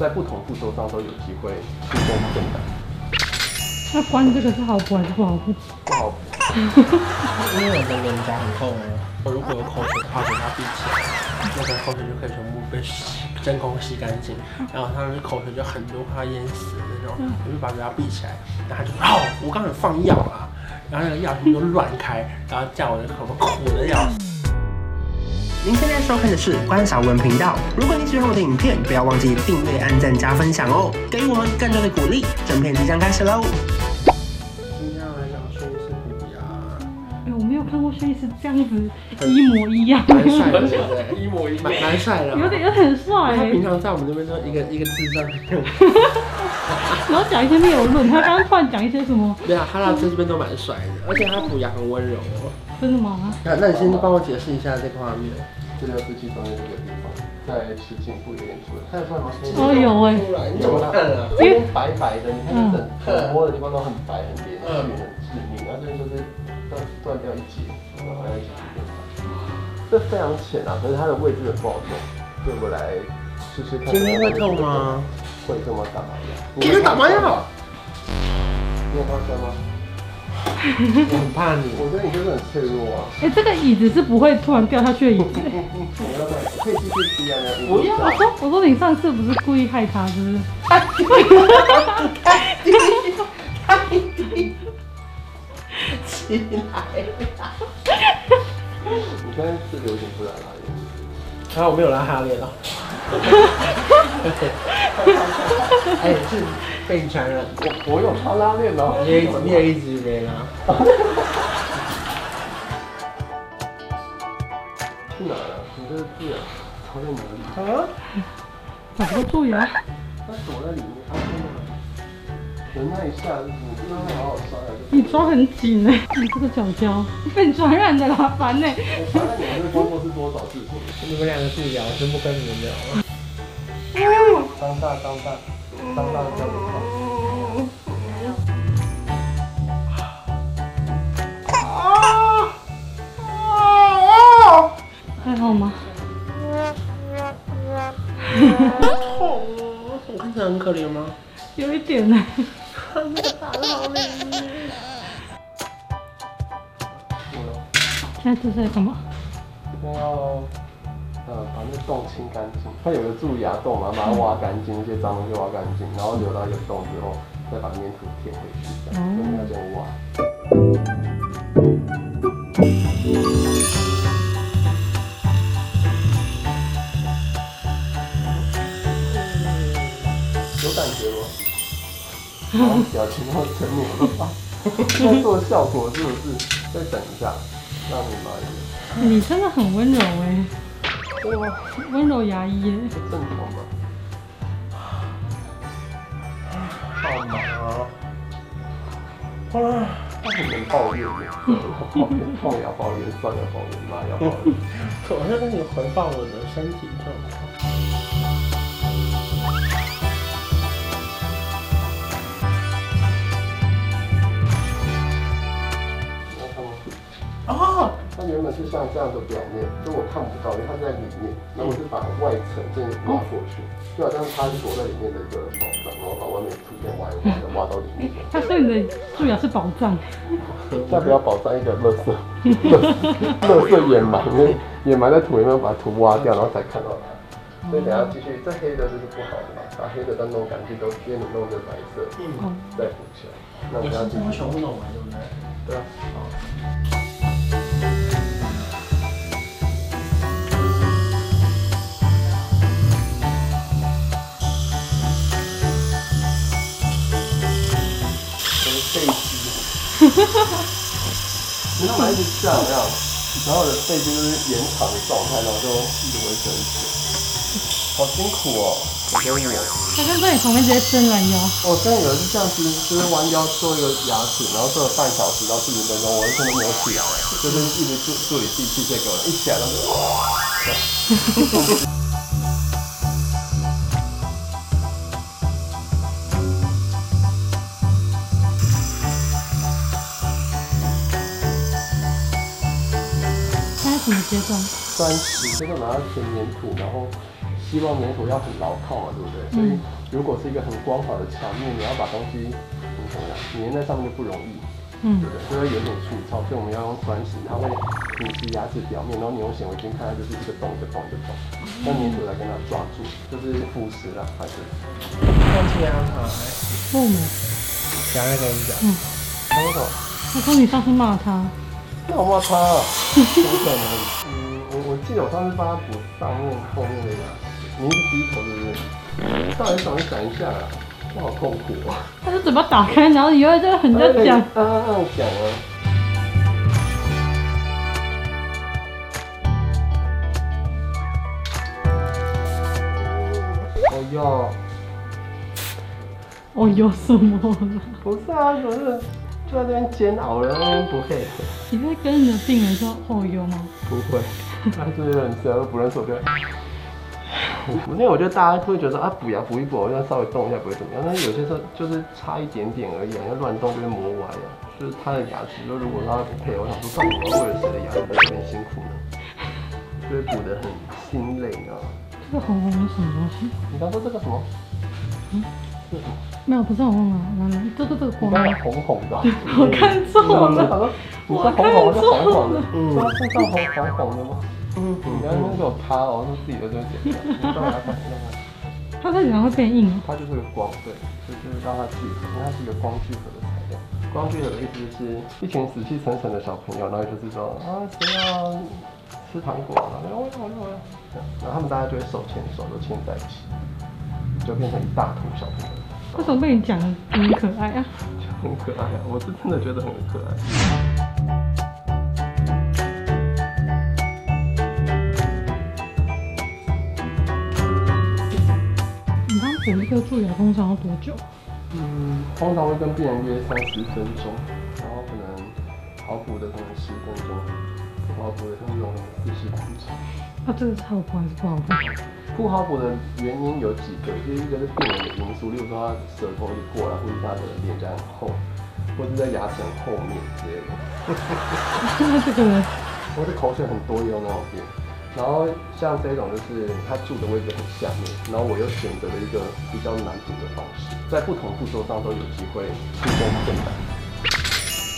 在不同步骤上都有机会出现困难。那关这个是好补还是不好补？不好补，因为我的脸颊很痛哦。我如果有口水的话，给它闭起来，那个口水就可以全部被真空吸干净。然后它的口水就很多，快要淹死的那种。我就把嘴巴闭起来，然后他就：“哦，我刚才放药啊。”然后那个药全部都乱开，然后叫我的口苦的要死。您现在收看的是关韶文频道。如果你喜欢我的影片，不要忘记订阅、按赞、加分享哦，给予我们更多的鼓励。正片即将开始喽！今天要来讲轩医师虎牙。哎，我没有看过轩医师这样子一模一样，蛮帅的，对，一模一样，蛮帅的，有点有点帅。他平常在我们这边都一个一个智障。然后讲一些没有论，他刚刚突然讲一些什么？对啊，哈拉这边都蛮帅的，而且他虎牙很温柔哦。真的吗？那那你先帮我解释一下这个画面。这就是其中的这个地方，在耻颈部有点出来，看得出来吗？哦，有哎。你怎么看啊？因为白白的，你看这整摸的地方都很白、很连续、很致命，然后这边就是断断掉一截，然后还要一起变白。这非常浅啊，可是它的位置很不好弄，所以我来试试看。今天会痛吗？会这么打麻药？今天打麻药？你有发现吗？我很怕你，我觉得你真的很脆弱啊。哎、欸，这个椅子是不会突然掉下去的椅子。可以继续吸啊，不要。我说，我说你上次不是故意害他，是不是？太低，太低，起来。你刚才是流行不来了。然后我没有拉哈链了。哎，是被你传染。我我有穿拉链的。你也你也一直没拉。去哪了？你这是蛀牙，藏在哪里？啊？找不到蛀牙。它躲在里面。啊，真的。忍耐一下，你不能好好刷啊。你抓很紧哎，你这个脚胶被你传染的啦，烦呢。你们的工作是多少事情？你们两个自己聊就不跟你们聊了。当大当大，当大的叫什么？还好吗？痛，我看起来很可怜吗？有一点呢。现在这是在干嘛？要。呃，把那洞清干净，它有个蛀牙洞嘛，把它挖干净，那些脏东西挖干净，然后留到一个洞之后，再把粘土填回去，这样，我们要这样挖。吗？表情都瞠目了吧？在做效果是不是？再等一下，让你慢一点。你真的很温柔哎。对吗？温柔牙医耶，正常吗？好忙啊！啊，他很能抱怨的，抱怨痛要抱怨，酸要抱怨，麻要抱怨。我在跟你回报我的身体状况。它原本是像这样的表面，就我看不到，因为它在里面。然后我就把外层这样挖过去，就好像它是躲在里面的一个宝藏，然后把外面图片挖一挖，挖到里面。他说你的蛀牙是宝藏，要不要宝藏一个垃圾？垃圾掩埋，因为 掩埋在土里面，把土挖掉，然后才看到它。所以等下继续，这黑的就是不好的嘛，把黑的都弄干净，都接你弄成白色，嗯，再补起来。那我们要继续全部弄完，对不对？对啊，好。一直这样？然后我的背肌就是延长的状态，然后就一直维持很久，好辛苦哦。我觉得我，他刚在你旁边直接伸懒腰。我真的有的是这样子，就是弯腰做一个牙齿，然后做了半小时到四十分钟，我完全都没有起来，就是一直助助理器器械给我，一起来就哇。阶段？三十，这个拿到填粘土，然后希望粘土要很牢靠嘛，对不对？所以如果是一个很光滑的墙面，你要把东西怎么样粘在上面就不容易，嗯，对不对？就会有点粗糙，所以我们要用砖石，它会侵蚀牙齿表面，然后你用显微镜看它就是一个洞一个洞一个洞，用粘土来跟它抓住，就是腐蚀了还是？放弃啊！为什么？讲来跟你讲。嗯。他说什么？他说你上次骂他。那我骂他啊？怎么可能？嗯，我我记得我上次帮他补上面后面的牙齿，你是低头对不对？到底想一想一下啊，我好痛苦啊。他就嘴巴打开，然后以后就很在讲。嗯嗯嗯，讲啊。哦哟。哦哟什么？不是啊，不是。就在这边煎熬了，那边不配合。你会跟你的病人说后忧吗？不会，他是认识，而不认识我就。因为我觉得大家会觉得啊补牙补一补，我要稍微动一下不会怎么样。但是有些时候就是差一点点而已，要乱动就会磨歪啊。就是他的牙齿，就如果他不配合，我想说到底我要为了谁的牙齿在这边辛苦呢？就会补得很心累你知道吗。这个红红的什么东西？你刚说这个什么？嗯。没有，不是红红啊，来来，这个这个光红红的，我看错了，我看错了，红红的，嗯，是上红红红的吗？嗯，你要那个它哦，是自己的这个剪刀，你帮我来看一下。它这样会变硬？它就是个光，对，就是让它聚合，因为它是一个光聚合的材料。光聚合的意思就是一群死气沉沉的小朋友，然后就是说啊，谁要吃糖果了？我要我要我要，然后他们大家就会手牵手，都牵在一起。就变成一大坨小朋友。为什么被你讲的很可爱啊？很可爱啊！我是真的觉得很可爱。你刚补一个蛀牙通常要多久？嗯，通常会跟病人约三十分钟，然后可能好补的可能十分钟，不好补的可能用四十分钟。那这个是好补还是不好补？不好补的原因有几个，就是一个是病人的因素，例如说他舌头一过来，或者他的脸颊很厚，或者在牙齿后面之类的。这个人，或者口水很多也有那种病。然后像这种就是他住的位置很下面，然后我又选择了一个比较难补的方式，在不同步骤上都有机会出现困难。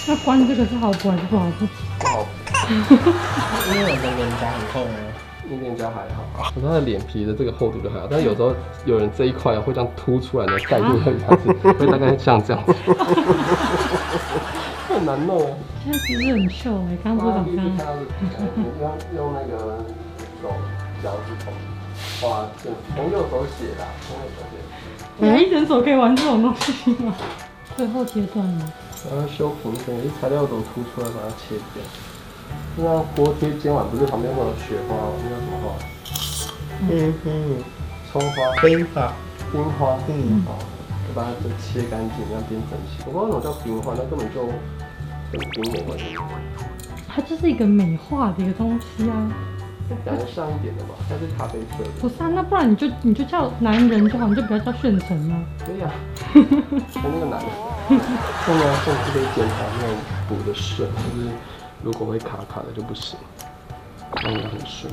那关于这个是好补还是不好补？不好补，因为我的脸颊很厚哦。面面颊还好，可是他的脸皮的这个厚度就还好，但是有时候有人这一块会这样凸出来的盖住他的牙齿，会大概像这样子，很难弄啊。现在其实很秀哎，刚刚部长刚刚用用那个手脚趾头画，从右手写的，从右手写。牙医诊所可以玩这种东西吗？最后阶段了。然后修平整，一材料都凸出来，把它切掉。那锅贴今晚不是旁边会有雪花，那叫什么？花？嗯嗯，葱花、冰花、冰花，嗯，好，就把它都切干净，这样变整齐。我不知道那种叫冰花，那根本就跟冰没关系。它就是一个美化的一个东西啊。长得像一点的嘛，它是咖啡色的。不是啊，那不然你就你就叫男人就好，你就不要叫炫成啊。可以啊，跟那个男的，后面甚至可以检查那种补的顺，就是。如果会卡卡的就不行，这样很顺。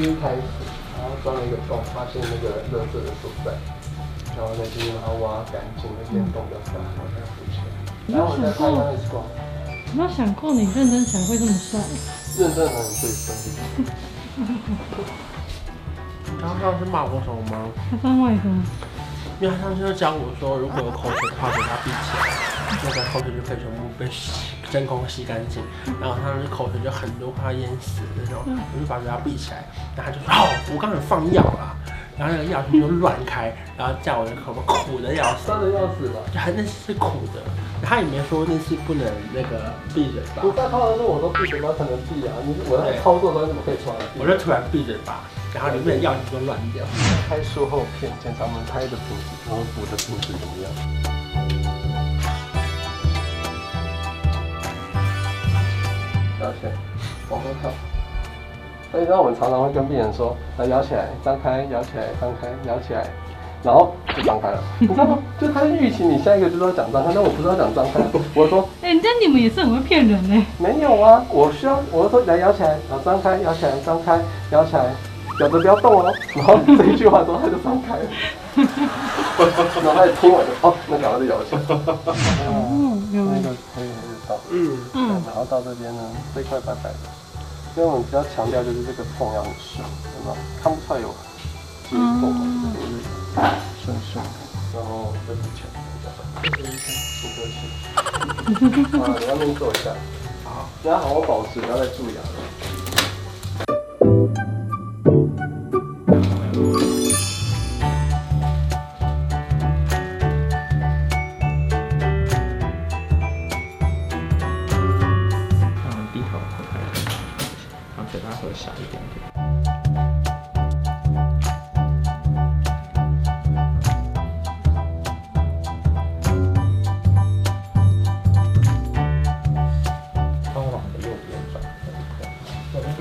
一开始，然后钻了一个洞，发现那个热色的所在，然后再继续把它挖干净，那边洞比较大，然后再补起来。然后我再拍一张 X 光。有没有想过你认真起来会这么帅？认真的很最帅。你刚刚是骂我什么吗？他翻外公。因为他上次就教我说，如果有口水的话，给他闭起来，那个口水就可以全部被洗。真空吸干净，然后他的口水就很多，快要淹死的那种，我就把嘴巴闭起来，然后他就说：“哦，我刚才放药了。”然后那个药就乱开，然后叫我的口苦的要死，酸的要死了？就还那是苦的，他也没说那是不能那个闭嘴巴。我在操的时候我都闭嘴巴才能闭啊，你我在操作的时候怎么可以出来？我就突然闭嘴巴，然后里面的药就乱掉。开术后片，检查我们拍的品质，然后补的品质怎么样？咬起来，往后跳。所以呢，我们常常会跟病人说：来摇起来，张开，摇起来，张开，摇起来，然后就张开了。你知道吗？就他预期你下一个就是要讲张开，但我不是要讲张开。我说：哎、欸，这你们也是很会骗人呢。没有啊，我需要，我说来摇起来，然后张开，摇起来，张开，摇起来，咬着不要动哦。然后这一句话之后，他就张开了。然后他一听完了，哦，那赶快再咬一下。哦，那个可以到。嗯嗯。然后到这边呢，这块白白的，因为我们比较强调就是这个缝要很顺，有没有？看不出来有接缝嘛，就是顺顺的。然后这边一下，不客气。啊，你要面做一下。好，你要好好保持，不要再蛀牙了。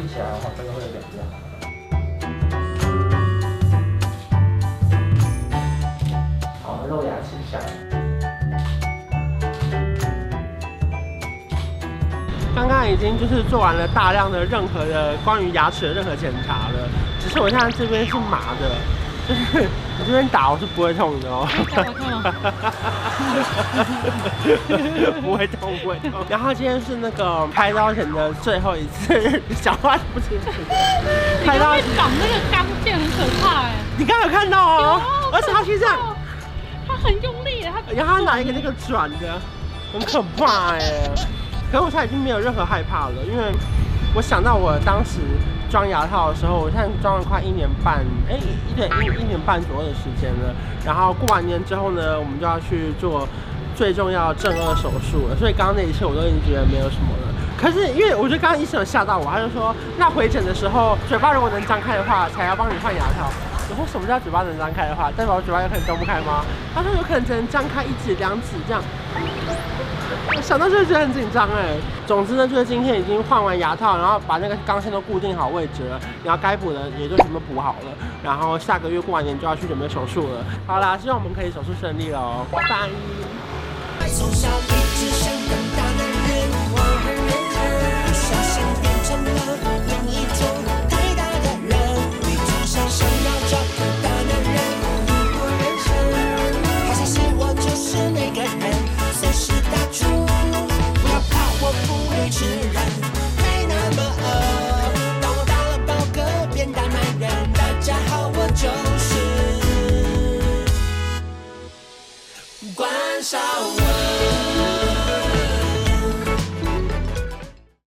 吃起来的话，这个会有感觉刚刚已经就是做完了大量的任何的关于牙齿的任何检查了，只是我现在这边是麻的，就 是你这边打我是不会痛的哦。不会痛，不会痛。然后今天是那个开刀前的最后一次，讲话不清楚。开刀长那个钢片很可怕哎，你刚刚有看到哦？而且他现在他很用力，他然后他拿一个那个转的，很可怕哎。可是我现在已经没有任何害怕了，因为我想到我当时装牙套的时候，我现在装了快一年半，哎、一点一一年半左右的时间了。然后过完年之后呢，我们就要去做最重要的正颚手术了。所以刚刚那一切我都已经觉得没有什么了。可是因为我觉得刚刚医生有吓到我，他就说，那回诊的时候嘴巴如果能张开的话，才要帮你换牙套。我说什么叫嘴巴能张开的话，代表我嘴巴有可能张不开吗？他说有可能只能张开一指两指这样。想到就觉得很紧张哎。总之呢，就是今天已经换完牙套，然后把那个钢线都固定好位置了，然后该补的也就全部补好了。然后下个月过完年就要去准备手术了。好啦，希望我们可以手术顺利喽，拜拜。从小一直想当大男人，我很认真，不小心变成了